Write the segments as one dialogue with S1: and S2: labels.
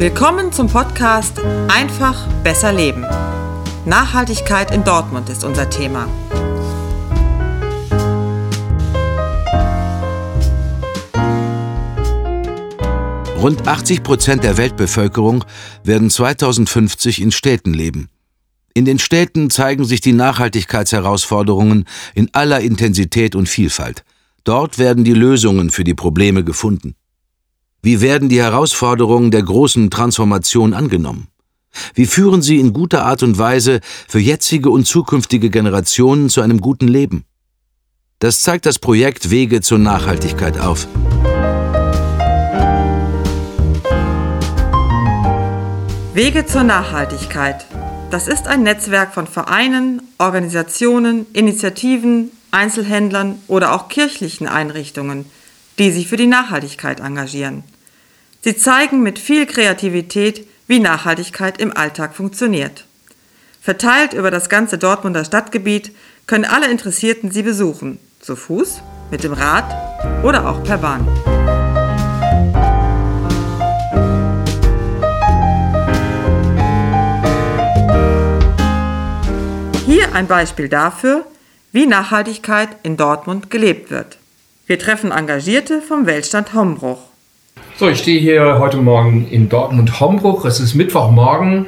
S1: Willkommen zum Podcast Einfach besser leben. Nachhaltigkeit in Dortmund ist unser Thema.
S2: Rund 80 Prozent der Weltbevölkerung werden 2050 in Städten leben. In den Städten zeigen sich die Nachhaltigkeitsherausforderungen in aller Intensität und Vielfalt. Dort werden die Lösungen für die Probleme gefunden. Wie werden die Herausforderungen der großen Transformation angenommen? Wie führen sie in guter Art und Weise für jetzige und zukünftige Generationen zu einem guten Leben? Das zeigt das Projekt Wege zur Nachhaltigkeit auf.
S1: Wege zur Nachhaltigkeit. Das ist ein Netzwerk von Vereinen, Organisationen, Initiativen, Einzelhändlern oder auch kirchlichen Einrichtungen, die sich für die Nachhaltigkeit engagieren. Sie zeigen mit viel Kreativität, wie Nachhaltigkeit im Alltag funktioniert. Verteilt über das ganze Dortmunder Stadtgebiet können alle Interessierten sie besuchen, zu Fuß, mit dem Rad oder auch per Bahn. Hier ein Beispiel dafür, wie Nachhaltigkeit in Dortmund gelebt wird. Wir treffen Engagierte vom Weltstand Hombruch.
S3: So, ich stehe hier heute Morgen in Dortmund-Hombruch. Es ist Mittwochmorgen.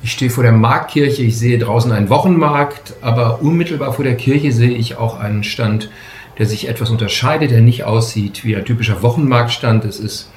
S3: Ich stehe vor der Marktkirche. Ich sehe draußen einen Wochenmarkt, aber unmittelbar vor der Kirche sehe ich auch einen Stand, der sich etwas unterscheidet, der nicht aussieht wie ein typischer Wochenmarktstand. Es ist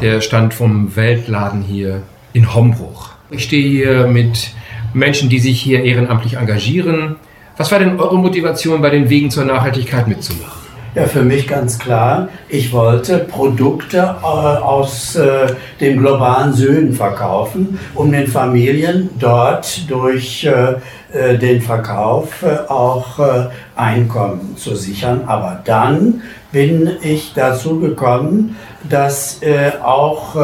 S3: der Stand vom Weltladen hier in Hombruch. Ich stehe hier mit Menschen, die sich hier ehrenamtlich engagieren. Was war denn eure Motivation, bei den Wegen zur Nachhaltigkeit mitzumachen?
S4: Ja, für mich ganz klar. Ich wollte Produkte äh, aus äh, dem globalen Süden verkaufen, um den Familien dort durch äh, den Verkauf auch Einkommen zu sichern. Aber dann bin ich dazu gekommen, dass auch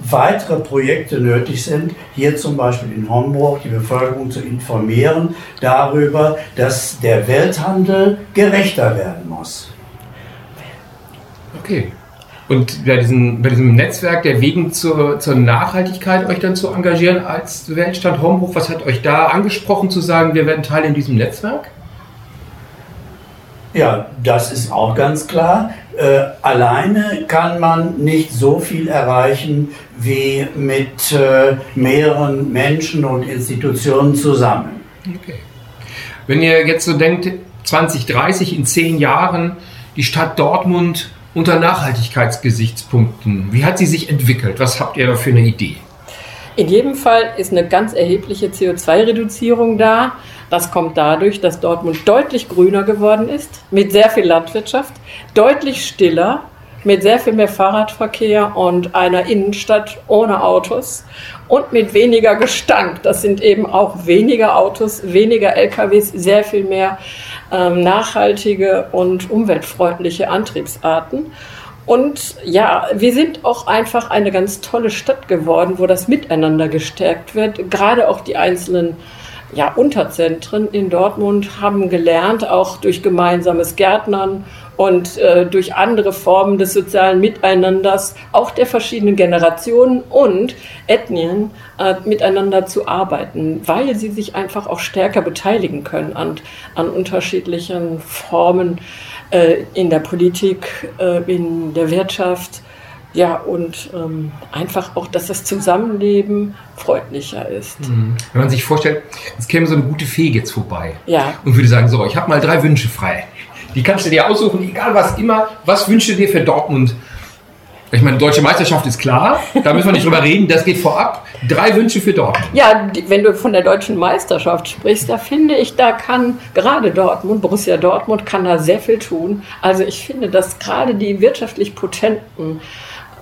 S4: weitere Projekte nötig sind, hier zum Beispiel in Homburg die Bevölkerung zu informieren darüber, dass der Welthandel gerechter werden muss.
S3: Okay. Und bei, diesen, bei diesem Netzwerk der Wegen zur, zur Nachhaltigkeit euch dann zu engagieren als Weltstand Hombruch, was hat euch da angesprochen zu sagen, wir werden Teil in diesem Netzwerk?
S4: Ja, das ist auch ganz klar. Äh, alleine kann man nicht so viel erreichen wie mit äh, mehreren Menschen und Institutionen zusammen.
S3: Okay. Wenn ihr jetzt so denkt, 2030 in zehn Jahren, die Stadt Dortmund unter Nachhaltigkeitsgesichtspunkten. Wie hat sie sich entwickelt? Was habt ihr da für eine Idee?
S5: In jedem Fall ist eine ganz erhebliche CO2-Reduzierung da. Das kommt dadurch, dass Dortmund deutlich grüner geworden ist, mit sehr viel Landwirtschaft, deutlich stiller, mit sehr viel mehr Fahrradverkehr und einer Innenstadt ohne Autos und mit weniger Gestank. Das sind eben auch weniger Autos, weniger LKWs, sehr viel mehr ähm, nachhaltige und umweltfreundliche Antriebsarten. Und ja, wir sind auch einfach eine ganz tolle Stadt geworden, wo das Miteinander gestärkt wird. Gerade auch die einzelnen ja, Unterzentren in Dortmund haben gelernt, auch durch gemeinsames Gärtnern und äh, durch andere Formen des sozialen Miteinanders, auch der verschiedenen Generationen und Ethnien äh, miteinander zu arbeiten, weil sie sich einfach auch stärker beteiligen können an, an unterschiedlichen Formen äh, in der Politik, äh, in der Wirtschaft ja, und ähm, einfach auch, dass das Zusammenleben freundlicher ist. Mhm.
S3: Wenn man sich vorstellt, es käme so eine gute Fee jetzt vorbei
S5: ja.
S3: und würde sagen, so, ich habe mal drei Wünsche frei. Die kannst du dir aussuchen, egal was immer. Was wünschst du dir für Dortmund? Ich meine, deutsche Meisterschaft ist klar, da müssen wir nicht drüber reden, das geht vorab. Drei Wünsche für Dortmund.
S5: Ja, wenn du von der deutschen Meisterschaft sprichst, da finde ich, da kann gerade Dortmund, Borussia Dortmund, kann da sehr viel tun. Also ich finde, dass gerade die wirtschaftlich potenten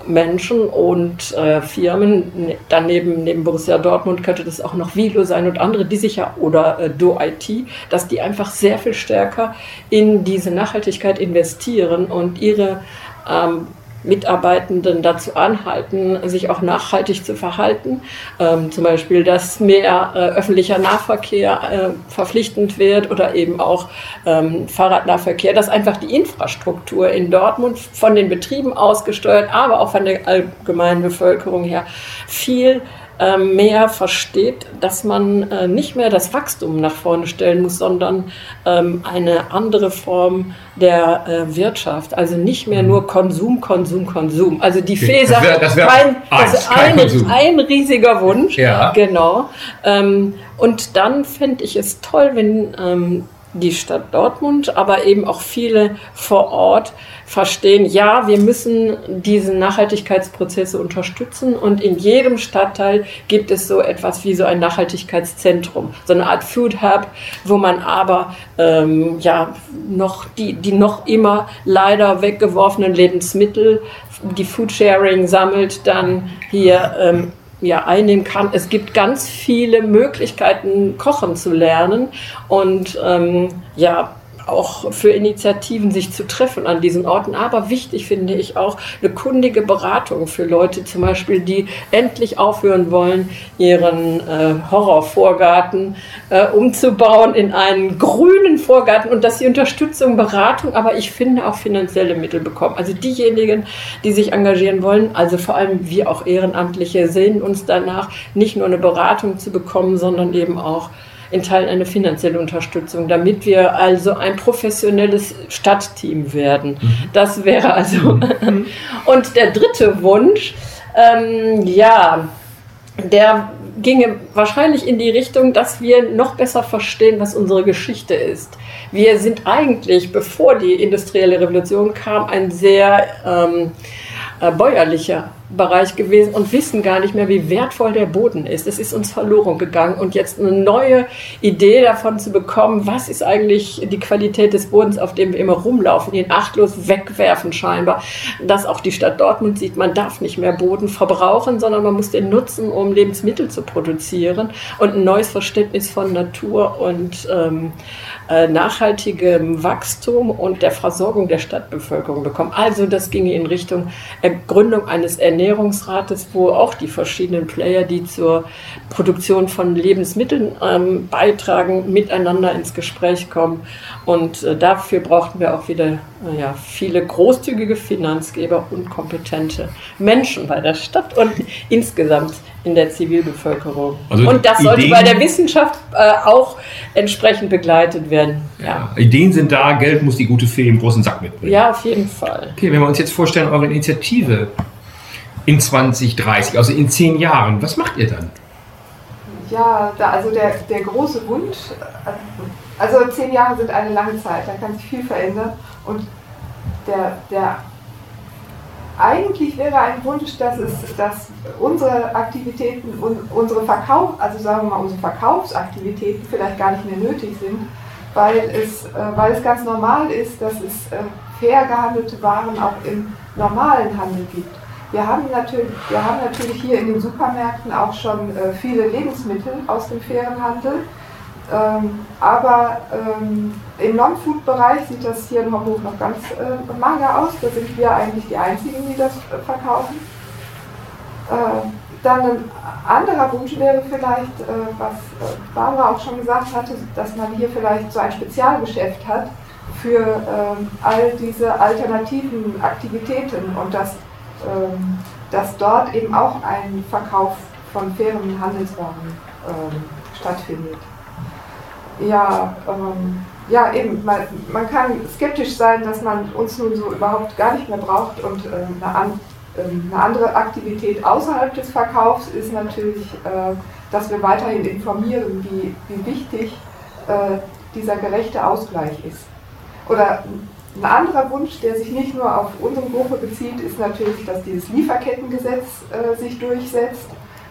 S5: Menschen und äh, Firmen. Daneben, neben Borussia Dortmund könnte das auch noch Vilo sein und andere, die sich ja, oder äh, Do-IT, dass die einfach sehr viel stärker in diese Nachhaltigkeit investieren und ihre ähm, Mitarbeitenden dazu anhalten, sich auch nachhaltig zu verhalten. Ähm, zum Beispiel, dass mehr äh, öffentlicher Nahverkehr äh, verpflichtend wird oder eben auch ähm, Fahrradnahverkehr, dass einfach die Infrastruktur in Dortmund von den Betrieben ausgesteuert, aber auch von der allgemeinen Bevölkerung her viel mehr versteht, dass man äh, nicht mehr das Wachstum nach vorne stellen muss, sondern ähm, eine andere Form der äh, Wirtschaft. Also nicht mehr nur Konsum, Konsum, Konsum. Also die. Fee sagt, das wär, kein, das ein, ein, riesiger Wunsch. Ja. Genau. Ähm, und dann fände ich es toll, wenn die Stadt Dortmund, aber eben auch viele vor Ort verstehen, ja, wir müssen diese Nachhaltigkeitsprozesse unterstützen und in jedem Stadtteil gibt es so etwas wie so ein Nachhaltigkeitszentrum, so eine Art Food Hub, wo man aber ähm, ja noch die, die noch immer leider weggeworfenen Lebensmittel, die Food Sharing sammelt, dann hier ähm, ja, einnehmen kann. Es gibt ganz viele Möglichkeiten, kochen zu lernen und ähm, ja, auch für Initiativen sich zu treffen an diesen Orten. Aber wichtig finde ich auch eine kundige Beratung für Leute zum Beispiel, die endlich aufhören wollen, ihren äh, Horrorvorgarten äh, umzubauen in einen grünen Vorgarten und dass sie Unterstützung, Beratung, aber ich finde auch finanzielle Mittel bekommen. Also diejenigen, die sich engagieren wollen, also vor allem wir auch Ehrenamtliche, sehen uns danach, nicht nur eine Beratung zu bekommen, sondern eben auch in Teilen eine finanzielle Unterstützung, damit wir also ein professionelles Stadtteam werden. Mhm. Das wäre also. Mhm. Und der dritte Wunsch, ähm, ja, der ginge wahrscheinlich in die Richtung, dass wir noch besser verstehen, was unsere Geschichte ist. Wir sind eigentlich, bevor die industrielle Revolution kam, ein sehr ähm, äh, bäuerlicher Bereich gewesen und wissen gar nicht mehr, wie wertvoll der Boden ist. Es ist uns verloren gegangen und jetzt eine neue Idee davon zu bekommen, was ist eigentlich die Qualität des Bodens, auf dem wir immer rumlaufen, ihn achtlos wegwerfen scheinbar. Dass auch die Stadt Dortmund sieht, man darf nicht mehr Boden verbrauchen, sondern man muss den nutzen, um Lebensmittel zu produzieren und ein neues Verständnis von Natur und ähm, äh, nachhaltigem Wachstum und der Versorgung der Stadtbevölkerung bekommen. Also das ging in Richtung Gründung eines Ernährungsrates, wo auch die verschiedenen Player, die zur Produktion von Lebensmitteln ähm, beitragen, miteinander ins Gespräch kommen. Und äh, dafür brauchten wir auch wieder äh, ja, viele großzügige Finanzgeber und kompetente Menschen bei der Stadt und insgesamt in der Zivilbevölkerung. Also und das sollte Ideen, bei der Wissenschaft äh, auch entsprechend begleitet werden.
S3: Ja. ja. Ideen sind da, Geld muss die gute Fee im großen Sack mitbringen.
S5: Ja, auf jeden Fall.
S3: Okay, wenn wir uns jetzt vorstellen, eure Initiative in 2030, also in zehn Jahren, was macht ihr dann?
S6: Ja, da, also der, der große Wunsch, also zehn Jahre sind eine lange Zeit, da kann sich viel verändern und der, der eigentlich wäre ein Wunsch, dass, es, dass unsere Aktivitäten, unsere Verkauf, also sagen wir mal unsere Verkaufsaktivitäten vielleicht gar nicht mehr nötig sind, weil es, äh, weil es ganz normal ist, dass es äh, fair gehandelte Waren auch im normalen Handel gibt. Wir haben natürlich, wir haben natürlich hier in den Supermärkten auch schon äh, viele Lebensmittel aus dem fairen Handel. Ähm, aber ähm, im Non-Food-Bereich sieht das hier in Homburg noch ganz äh, mager aus. Da sind wir eigentlich die Einzigen, die das äh, verkaufen. Äh, dann ein anderer Wunsch wäre vielleicht, äh, was äh, Barbara auch schon gesagt hatte, dass man hier vielleicht so ein Spezialgeschäft hat für ähm, all diese alternativen Aktivitäten und dass, ähm, dass dort eben auch ein Verkauf von fairen Handelswaren ähm, stattfindet ja, ähm, ja, eben, man, man, kann skeptisch sein, dass man uns nun so überhaupt gar nicht mehr braucht und äh, eine, an, äh, eine, andere Aktivität außerhalb des Verkaufs ist natürlich, äh, dass wir weiterhin informieren, wie, wie wichtig äh, dieser gerechte Ausgleich ist. Oder ein anderer Wunsch, der sich nicht nur auf unsere Gruppe bezieht, ist natürlich, dass dieses Lieferkettengesetz äh, sich durchsetzt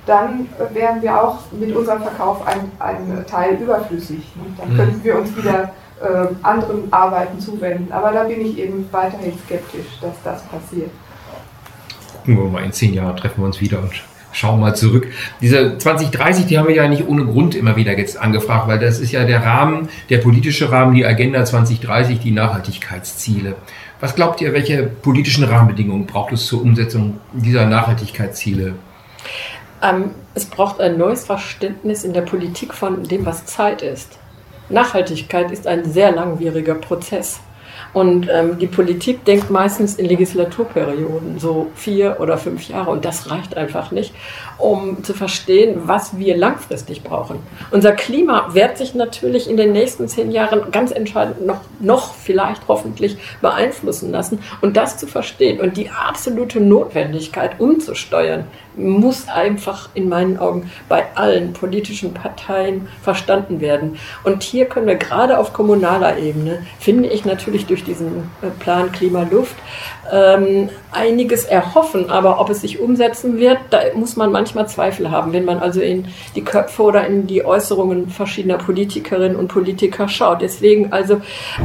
S6: dann wären wir auch mit unserem Verkauf ein, ein Teil überflüssig. Dann mhm. könnten wir uns wieder äh, anderen Arbeiten zuwenden. Aber da bin ich eben weiterhin skeptisch, dass das passiert.
S3: Gucken wir mal, in zehn Jahren treffen wir uns wieder und schauen mal zurück. Diese 2030, die haben wir ja nicht ohne Grund immer wieder jetzt angefragt, weil das ist ja der Rahmen, der politische Rahmen, die Agenda 2030, die Nachhaltigkeitsziele. Was glaubt ihr, welche politischen Rahmenbedingungen braucht es zur Umsetzung dieser Nachhaltigkeitsziele?
S5: Ähm, es braucht ein neues Verständnis in der Politik von dem, was Zeit ist. Nachhaltigkeit ist ein sehr langwieriger Prozess. Und ähm, die Politik denkt meistens in Legislaturperioden, so vier oder fünf Jahre. Und das reicht einfach nicht, um zu verstehen, was wir langfristig brauchen. Unser Klima wird sich natürlich in den nächsten zehn Jahren ganz entscheidend noch, noch vielleicht hoffentlich beeinflussen lassen. Und das zu verstehen und die absolute Notwendigkeit umzusteuern, muss einfach in meinen Augen bei allen politischen Parteien verstanden werden. Und hier können wir gerade auf kommunaler Ebene, finde ich natürlich durch diesen äh, Plan Klima Luft, ähm, einiges erhoffen. Aber ob es sich umsetzen wird, da muss man manchmal Zweifel haben, wenn man also in die Köpfe oder in die Äußerungen verschiedener Politikerinnen und Politiker schaut. Deswegen also,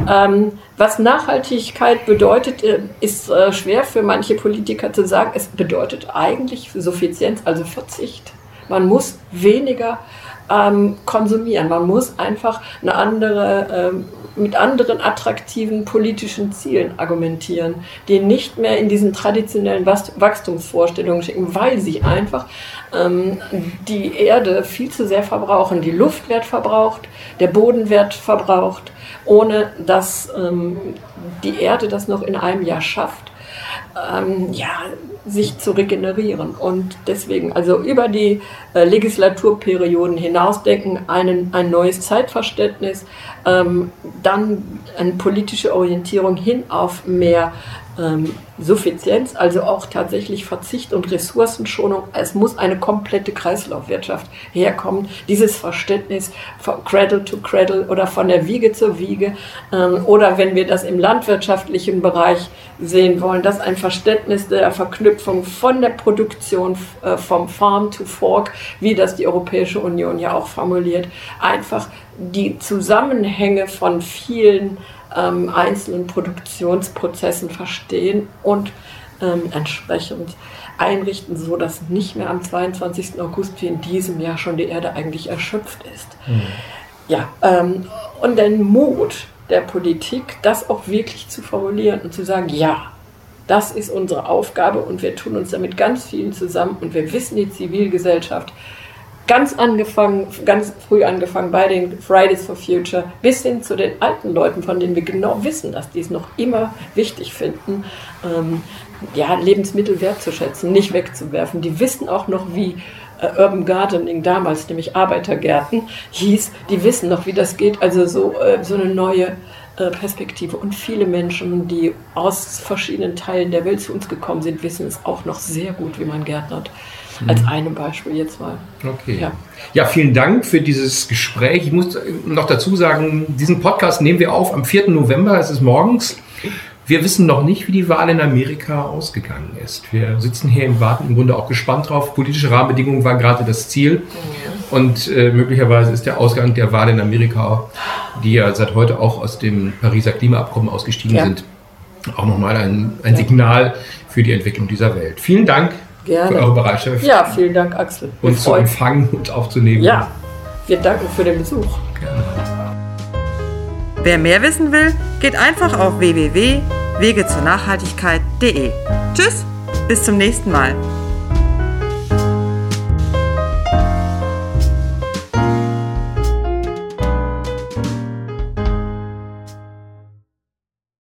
S5: ähm, was Nachhaltigkeit bedeutet, äh, ist äh, schwer für manche Politiker zu sagen. Es bedeutet eigentlich Suffizienz, also Verzicht. Man muss weniger ähm, konsumieren. Man muss einfach eine andere ähm, mit anderen attraktiven politischen Zielen argumentieren, die nicht mehr in diesen traditionellen Wachstumsvorstellungen schicken, weil sie einfach ähm, die Erde viel zu sehr verbrauchen. Die Luft wird verbraucht, der Boden wird verbraucht, ohne dass ähm, die Erde das noch in einem Jahr schafft ähm, ja, sich zu regenerieren. Und deswegen, also über die äh, Legislaturperioden hinausdenken, einen, ein neues Zeitverständnis, ähm, dann eine politische Orientierung hin auf mehr ähm, Suffizienz, also auch tatsächlich Verzicht und Ressourcenschonung. Es muss eine komplette Kreislaufwirtschaft herkommen. Dieses Verständnis von Cradle to Cradle oder von der Wiege zur Wiege ähm, oder wenn wir das im landwirtschaftlichen Bereich sehen wollen, dass ein Verständnis der Verknüpfung von der Produktion äh, vom Farm to Fork, wie das die Europäische Union ja auch formuliert, einfach die Zusammenhänge von vielen ähm, einzelnen Produktionsprozessen verstehen und ähm, entsprechend einrichten, so dass nicht mehr am 22. August wie in diesem Jahr schon die Erde eigentlich erschöpft ist. Mhm. Ja, ähm, und den Mut der Politik, das auch wirklich zu formulieren und zu sagen, ja, das ist unsere Aufgabe und wir tun uns damit ganz vielen zusammen und wir wissen, die Zivilgesellschaft ganz angefangen, ganz früh angefangen bei den Fridays for Future bis hin zu den alten Leuten, von denen wir genau wissen, dass die es noch immer wichtig finden, ähm, ja, Lebensmittel wertzuschätzen, nicht wegzuwerfen. Die wissen auch noch, wie äh, Urban Gardening damals, nämlich Arbeitergärten, hieß. Die wissen noch, wie das geht. Also so, äh, so eine neue äh, Perspektive. Und viele Menschen, die aus verschiedenen Teilen der Welt zu uns gekommen sind, wissen es auch noch sehr gut, wie man gärtnert. Als mhm. einem Beispiel jetzt mal.
S3: Okay. Ja. ja, vielen Dank für dieses Gespräch. Ich muss noch dazu sagen, diesen Podcast nehmen wir auf am 4. November, es ist morgens. Wir wissen noch nicht, wie die Wahl in Amerika ausgegangen ist. Wir sitzen hier im Warten im Grunde auch gespannt drauf. Politische Rahmenbedingungen waren gerade das Ziel. Und äh, möglicherweise ist der Ausgang der Wahl in Amerika, die ja seit heute auch aus dem Pariser Klimaabkommen ausgestiegen ja. sind, auch nochmal ein, ein ja. Signal für die Entwicklung dieser Welt. Vielen Dank
S5: Gerne.
S3: für eure Bereitschaft.
S5: Ja, vielen Dank, Axel.
S3: Uns zu empfangen und aufzunehmen.
S5: Ja, wir danken für den Besuch.
S3: Gerne.
S1: Wer mehr wissen will, geht einfach auf www.wegezurnachhaltigkeit.de. Tschüss, bis zum nächsten Mal.